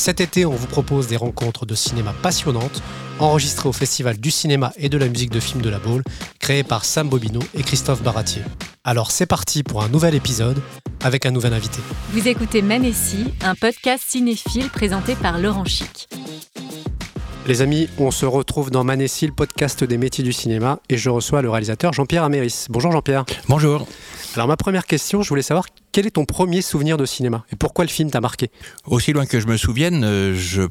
Cet été, on vous propose des rencontres de cinéma passionnantes, enregistrées au Festival du cinéma et de la musique de film de la Baule, créé par Sam Bobino et Christophe Baratier. Alors c'est parti pour un nouvel épisode avec un nouvel invité. Vous écoutez Manessi, un podcast cinéphile présenté par Laurent Chic. Les amis, on se retrouve dans Manessi, le podcast des métiers du cinéma, et je reçois le réalisateur Jean-Pierre Améris. Bonjour Jean-Pierre. Bonjour. Alors ma première question, je voulais savoir quel est ton premier souvenir de cinéma et pourquoi le film t'a marqué? Aussi loin que je me souvienne, euh, je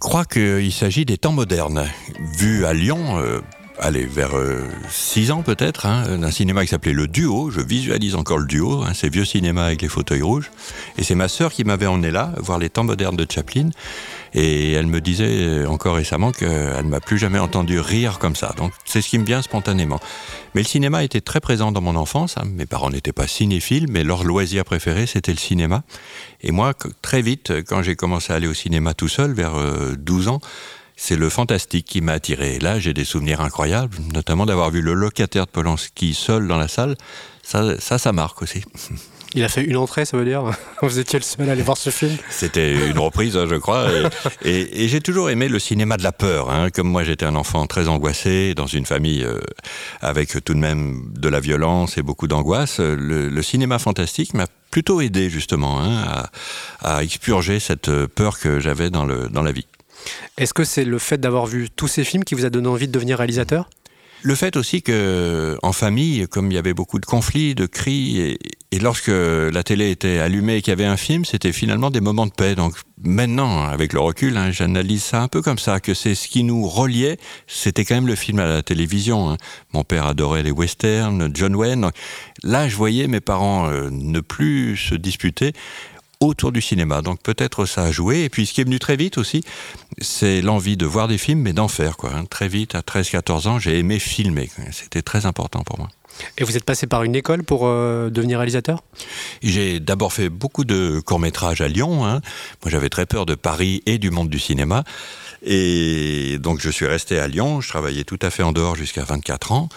crois qu'il s'agit des temps modernes. Vu à Lyon, euh, allez, vers 6 ans peut-être, hein, d'un cinéma qui s'appelait Le Duo. Je visualise encore le Duo, hein, ces vieux cinémas avec les fauteuils rouges. Et c'est ma sœur qui m'avait emmené là, voir les temps modernes de Chaplin. Et elle me disait encore récemment qu'elle ne m'a plus jamais entendu rire comme ça. Donc c'est ce qui me vient spontanément. Mais le cinéma était très présent dans mon enfance. Hein. Mes parents n'étaient pas cinéphiles, mais leur loisir préféré, c'était le cinéma. Et moi, très vite, quand j'ai commencé à aller au cinéma tout seul, vers 12 ans, c'est le fantastique qui m'a attiré. Et là, j'ai des souvenirs incroyables, notamment d'avoir vu le locataire de Polanski seul dans la salle. Ça, ça, ça marque aussi. Il a fait une entrée, ça veut dire Vous étiez le seul à aller voir ce film C'était une reprise, hein, je crois. Et, j'ai toujours aimé le cinéma de la peur. Hein. Comme moi, j'étais un enfant très angoissé, dans une famille euh, avec tout de même de la violence et beaucoup d'angoisse. Le, cinéma fantastique m'a plutôt aidé, justement, hein, à, à, expurger cette peur que j'avais dans, le, dans la vie. Est-ce que c'est le fait d'avoir vu tous ces films qui vous a donné envie de devenir réalisateur? Le fait aussi que, en famille, comme il y avait beaucoup de conflits, de cris, et, lorsque la télé était allumée et qu'il y avait un film, c'était finalement des moments de paix. Donc maintenant, avec le recul, hein, j'analyse ça un peu comme ça, que c'est ce qui nous reliait, c'était quand même le film à la télévision. Hein. Mon père adorait les westerns, John Wayne. Là, je voyais mes parents euh, ne plus se disputer autour du cinéma. Donc peut-être ça a joué. Et puis ce qui est venu très vite aussi, c'est l'envie de voir des films, mais d'en faire. Quoi. Hein. Très vite, à 13-14 ans, j'ai aimé filmer. C'était très important pour moi. Et vous êtes passé par une école pour euh, devenir réalisateur? J'ai d'abord fait beaucoup de courts-métrages à Lyon. Hein. Moi, j'avais très peur de Paris et du monde du cinéma. Et donc, je suis resté à Lyon. Je travaillais tout à fait en dehors jusqu'à 24 ans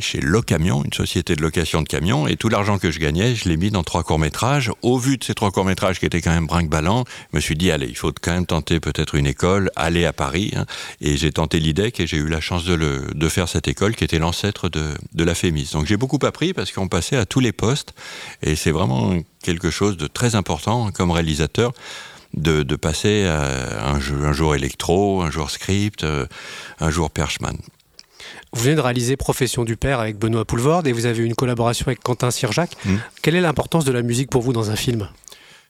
chez Locamion, une société de location de camions, et tout l'argent que je gagnais, je l'ai mis dans trois courts-métrages. Au vu de ces trois courts-métrages qui étaient quand même brinque-ballant, je me suis dit, allez, il faut quand même tenter peut-être une école, aller à Paris. Hein. Et j'ai tenté l'IDEC et j'ai eu la chance de, faire cette école qui était l'ancêtre de, de la FEMIS. Donc j'ai beaucoup appris parce qu'on passait à tous les postes, et c'est vraiment quelque chose de très important comme réalisateur. De, de, passer à un, un, jour électro, un jour script, euh, un jour Perchman. Vous venez de réaliser Profession du Père avec Benoît Poulvord et vous avez eu une collaboration avec Quentin Sirjac. Hmm. Quelle est l'importance de la musique pour vous dans un film?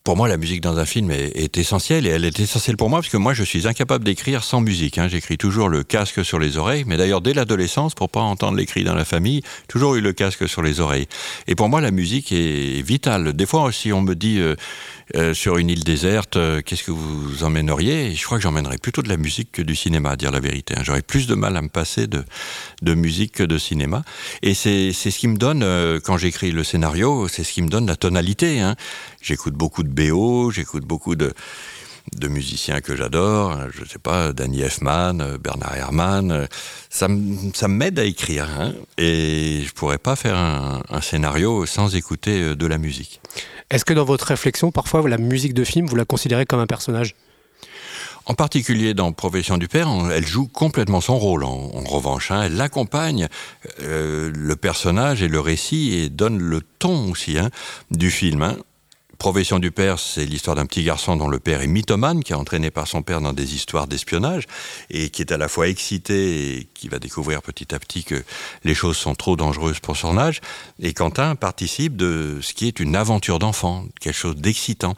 Pour moi, la musique dans un film est, essentielle et elle est essentielle pour moi parce que moi, je suis incapable d'écrire sans musique. Hein. J'écris toujours le casque sur les oreilles, mais d'ailleurs dès l'adolescence, pour pas entendre les cris dans la famille, toujours eu le casque sur les oreilles. Et pour moi, la musique est vitale. Des fois, si on me dit euh, euh, sur une île déserte, euh, qu'est-ce que vous emmèneriez? Je crois que j'emmènerais plutôt de la musique que du cinéma, à dire la vérité. Hein. J'aurais plus de mal à me passer de, de musique que de cinéma. Et c'est ce qui me donne, euh, quand j'écris le scénario, c'est ce qui me donne la tonalité. Hein. J'écoute beaucoup de BO, j'écoute beaucoup de de musiciens que j'adore, je ne sais pas, Danny Elfman, Bernard Herrmann, ça, ça m'aide à écrire, hein, et je pourrais pas faire un, un, scénario sans écouter de la musique. Est-ce que dans votre réflexion, parfois, la musique de film, vous la considérez comme un personnage? En particulier dans Profession du Père, elle joue complètement son rôle. En, revanche, hein. elle accompagne euh, le personnage et le récit et donne le ton aussi hein, du film. Hein. Profession du père, c'est l'histoire d'un petit garçon dont le père est mythomane, qui est entraîné par son père dans des histoires d'espionnage, et qui est à la fois excité et qui va découvrir petit à petit que les choses sont trop dangereuses pour son âge. Et Quentin participe de ce qui est une aventure d'enfant, quelque chose d'excitant.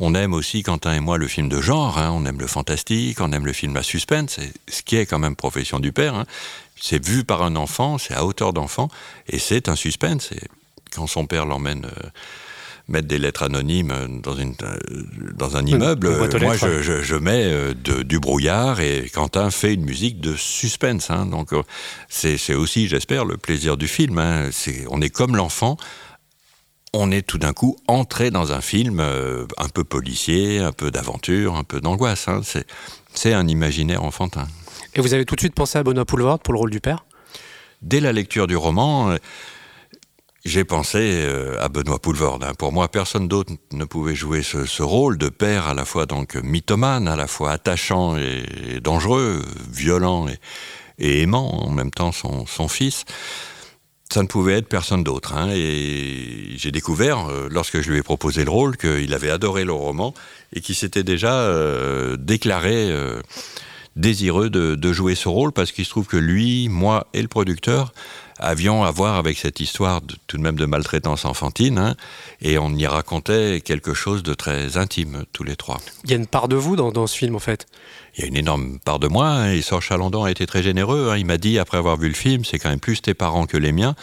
On aime aussi, Quentin et moi, le film de genre, hein. on aime le fantastique, on aime le film à suspense, ce qui est quand même Profession du père. Hein. C'est vu par un enfant, c'est à hauteur d'enfant, et c'est un suspense. quand son père l'emmène... Euh, mettre des lettres anonymes dans, une, dans un immeuble. moi, je, mets du brouillard et Quentin fait une musique de suspense. Hein. donc, c'est aussi, j'espère, le plaisir du film. Hein. on est comme l'enfant on est tout d'un coup entré dans un film euh, un peu policier, un peu d'aventure, un peu d'angoisse. Hein. C'est un imaginaire enfantin. Et vous avez tout de suite pensé à Benoît Poulvord pour le rôle du père? Dès la lecture du roman, euh, j'ai pensé euh, à Benoît Poulvord. Hein. Pour moi, personne d'autre ne pouvait jouer ce, rôle de père à la fois donc mythomane, à la fois attachant et, dangereux, violent et, aimant en même temps son fils ça ne pouvait être personne d'autre. Hein. Et j'ai découvert, euh, lorsque je lui ai proposé le rôle, qu'il avait adoré le roman et qu'il s'était déjà euh, déclaré désireux de, jouer ce rôle parce qu'il se trouve que lui, moi et le producteur avions à voir avec cette histoire de, tout de même de maltraitance enfantine hein, et on y racontait quelque chose de très intime tous les trois. Il y a une part de vous dans, dans ce film en fait? Il y a une énorme part de moi. Hein, et Sorge Chalandon a été très généreux. Hein. Il m'a dit, après avoir vu le film, c'est quand même plus tes parents que les miens.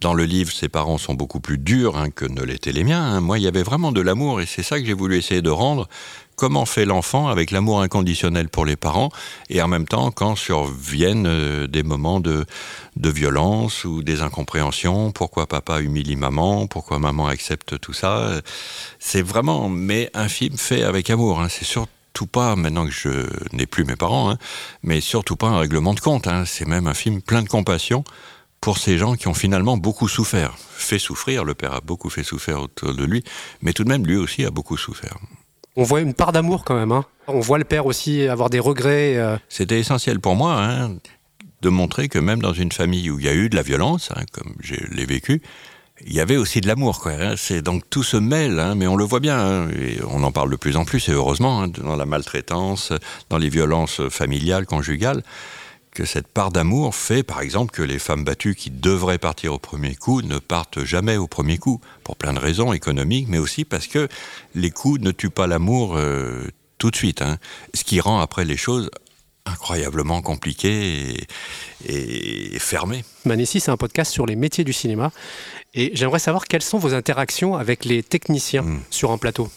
Dans le livre, ses parents sont beaucoup plus durs hein, que ne l'étaient les miens. Moi, il y avait vraiment de l'amour et c'est ça que j'ai voulu essayer de rendre. Comment fait l'enfant avec l'amour inconditionnel pour les parents et en même temps quand surviennent euh, des moments de, violence ou des incompréhensions, pourquoi papa humilie maman, pourquoi maman accepte tout ça. C'est vraiment, mais un film fait avec amour. C'est surtout pas, maintenant que je n'ai plus mes parents, hein, mais surtout pas un règlement de compte. Hein. C'est même un film plein de compassion pour ces gens qui ont finalement beaucoup souffert. Fait souffrir, le père a beaucoup fait souffrir autour de lui, mais tout de même, lui aussi a beaucoup souffert. On voit une part d'amour quand même. Hein. On voit le père aussi avoir des regrets. Euh. C'était essentiel pour moi de montrer que même dans une famille où il y a eu de la violence, comme je l'ai vécu, il y avait aussi de l'amour, quoi. Hein. C'est donc tout se mêle, hein, mais on le voit bien. Hein, et on en parle de plus en plus, et heureusement, dans la maltraitance, dans les violences familiales, conjugales, que cette part d'amour fait, par exemple, que les femmes battues qui devraient partir au premier coup ne partent jamais au premier coup, pour plein de raisons économiques, mais aussi parce que les coups ne tuent pas l'amour euh, tout de suite. Ce qui rend après les choses incroyablement compliquées et, et fermées. Manessi, c'est un podcast sur les métiers du cinéma. Et j'aimerais savoir quelles sont vos interactions avec les techniciens hmm. sur un plateau.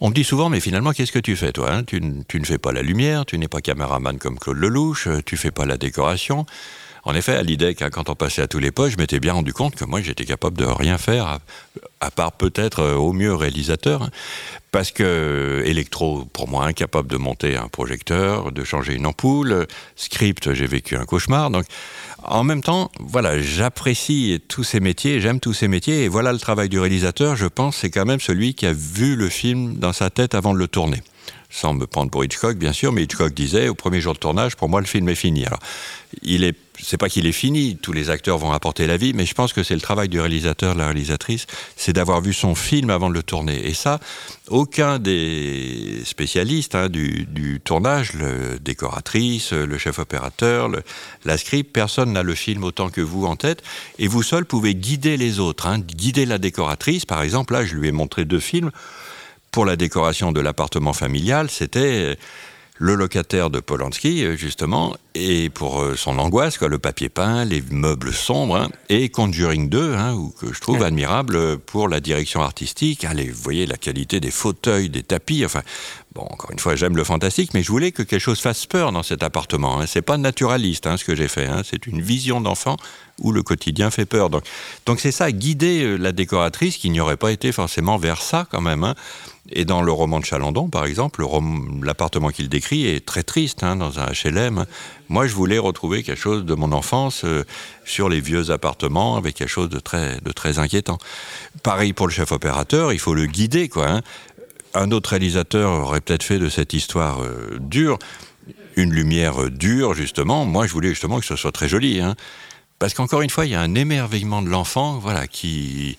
On me dit souvent, mais finalement, qu'est-ce que tu fais, toi hein? Tu, ne fais pas la lumière, tu n'es pas caméraman comme Claude Lelouch, tu fais pas la décoration. En effet, à l'IDEC, hein, quand on passait à tous les postes, je m'étais bien rendu compte que moi, j'étais capable de rien faire, à, part peut-être euh, au mieux réalisateur, hein. parce que électro, pour moi, incapable de monter un projecteur, de changer une ampoule, script, j'ai vécu un cauchemar. Donc, en même temps, voilà, j'apprécie tous ces métiers, j'aime tous ces métiers, et voilà le travail du réalisateur, je pense, c'est quand même celui qui a vu le film dans sa tête avant de le tourner sans me prendre pour Hitchcock, bien sûr, mais Hitchcock disait au premier jour de tournage, pour moi, le film est fini. Alors, il est, c'est pas qu'il est fini, tous les acteurs vont apporter la vie, mais je pense que c'est le travail du réalisateur, de la réalisatrice, c'est d'avoir vu son film avant de le tourner. Et ça, aucun des spécialistes hein, du, tournage, le décoratrice, le chef opérateur, la script, personne n'a le film autant que vous en tête, et vous seul pouvez guider les autres, hein, guider la décoratrice. Par exemple, là, je lui ai montré deux films pour la décoration de l'appartement familial, c'était le locataire de Polanski, justement, et pour euh, son angoisse, quoi, le papier peint, les meubles sombres, hein, et Conjuring 2, hein, que je trouve admirable pour la direction artistique. Allez, vous voyez la qualité des fauteuils, des tapis, enfin, bon, encore une fois, j'aime le fantastique, mais je voulais que quelque chose fasse peur dans cet appartement. Hein. C'est pas naturaliste, hein, ce que j'ai fait. C'est une vision d'enfant où le quotidien fait peur. Donc, donc c'est ça, guider euh, la décoratrice qui n'y aurait pas été forcément vers ça, quand même. Et dans le roman de Chalandon, par exemple, l'appartement qu'il décrit est très triste hein, dans un HLM. Moi, je voulais retrouver quelque chose de mon enfance euh, sur les vieux appartements avec quelque chose de très, de très inquiétant. Pareil pour le chef opérateur, il faut le guider, quoi. Hein. Un autre réalisateur aurait peut-être fait de cette histoire euh, dure une lumière euh, dure, justement. Moi, je voulais justement que ce soit très joli. Hein. Parce qu'encore une fois, il y a un émerveillement de l'enfant, voilà, qui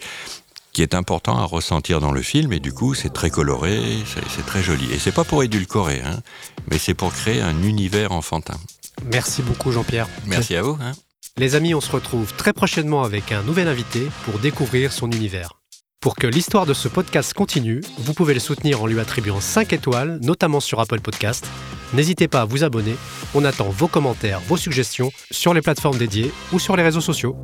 qui est important à ressentir dans le film, et du coup, c'est très coloré, c'est très joli. Et c'est pas pour édulcorer, hein, mais c'est pour créer un univers enfantin. Merci beaucoup, Jean-Pierre. Merci à vous. Hein. Les amis, on se retrouve très prochainement avec un nouvel invité pour découvrir son univers. Pour que l'histoire de ce podcast continue, vous pouvez le soutenir en lui attribuant 5 étoiles, notamment sur Apple Podcast. N'hésitez pas à vous abonner. On attend vos commentaires, vos suggestions sur les plateformes dédiées ou sur les réseaux sociaux.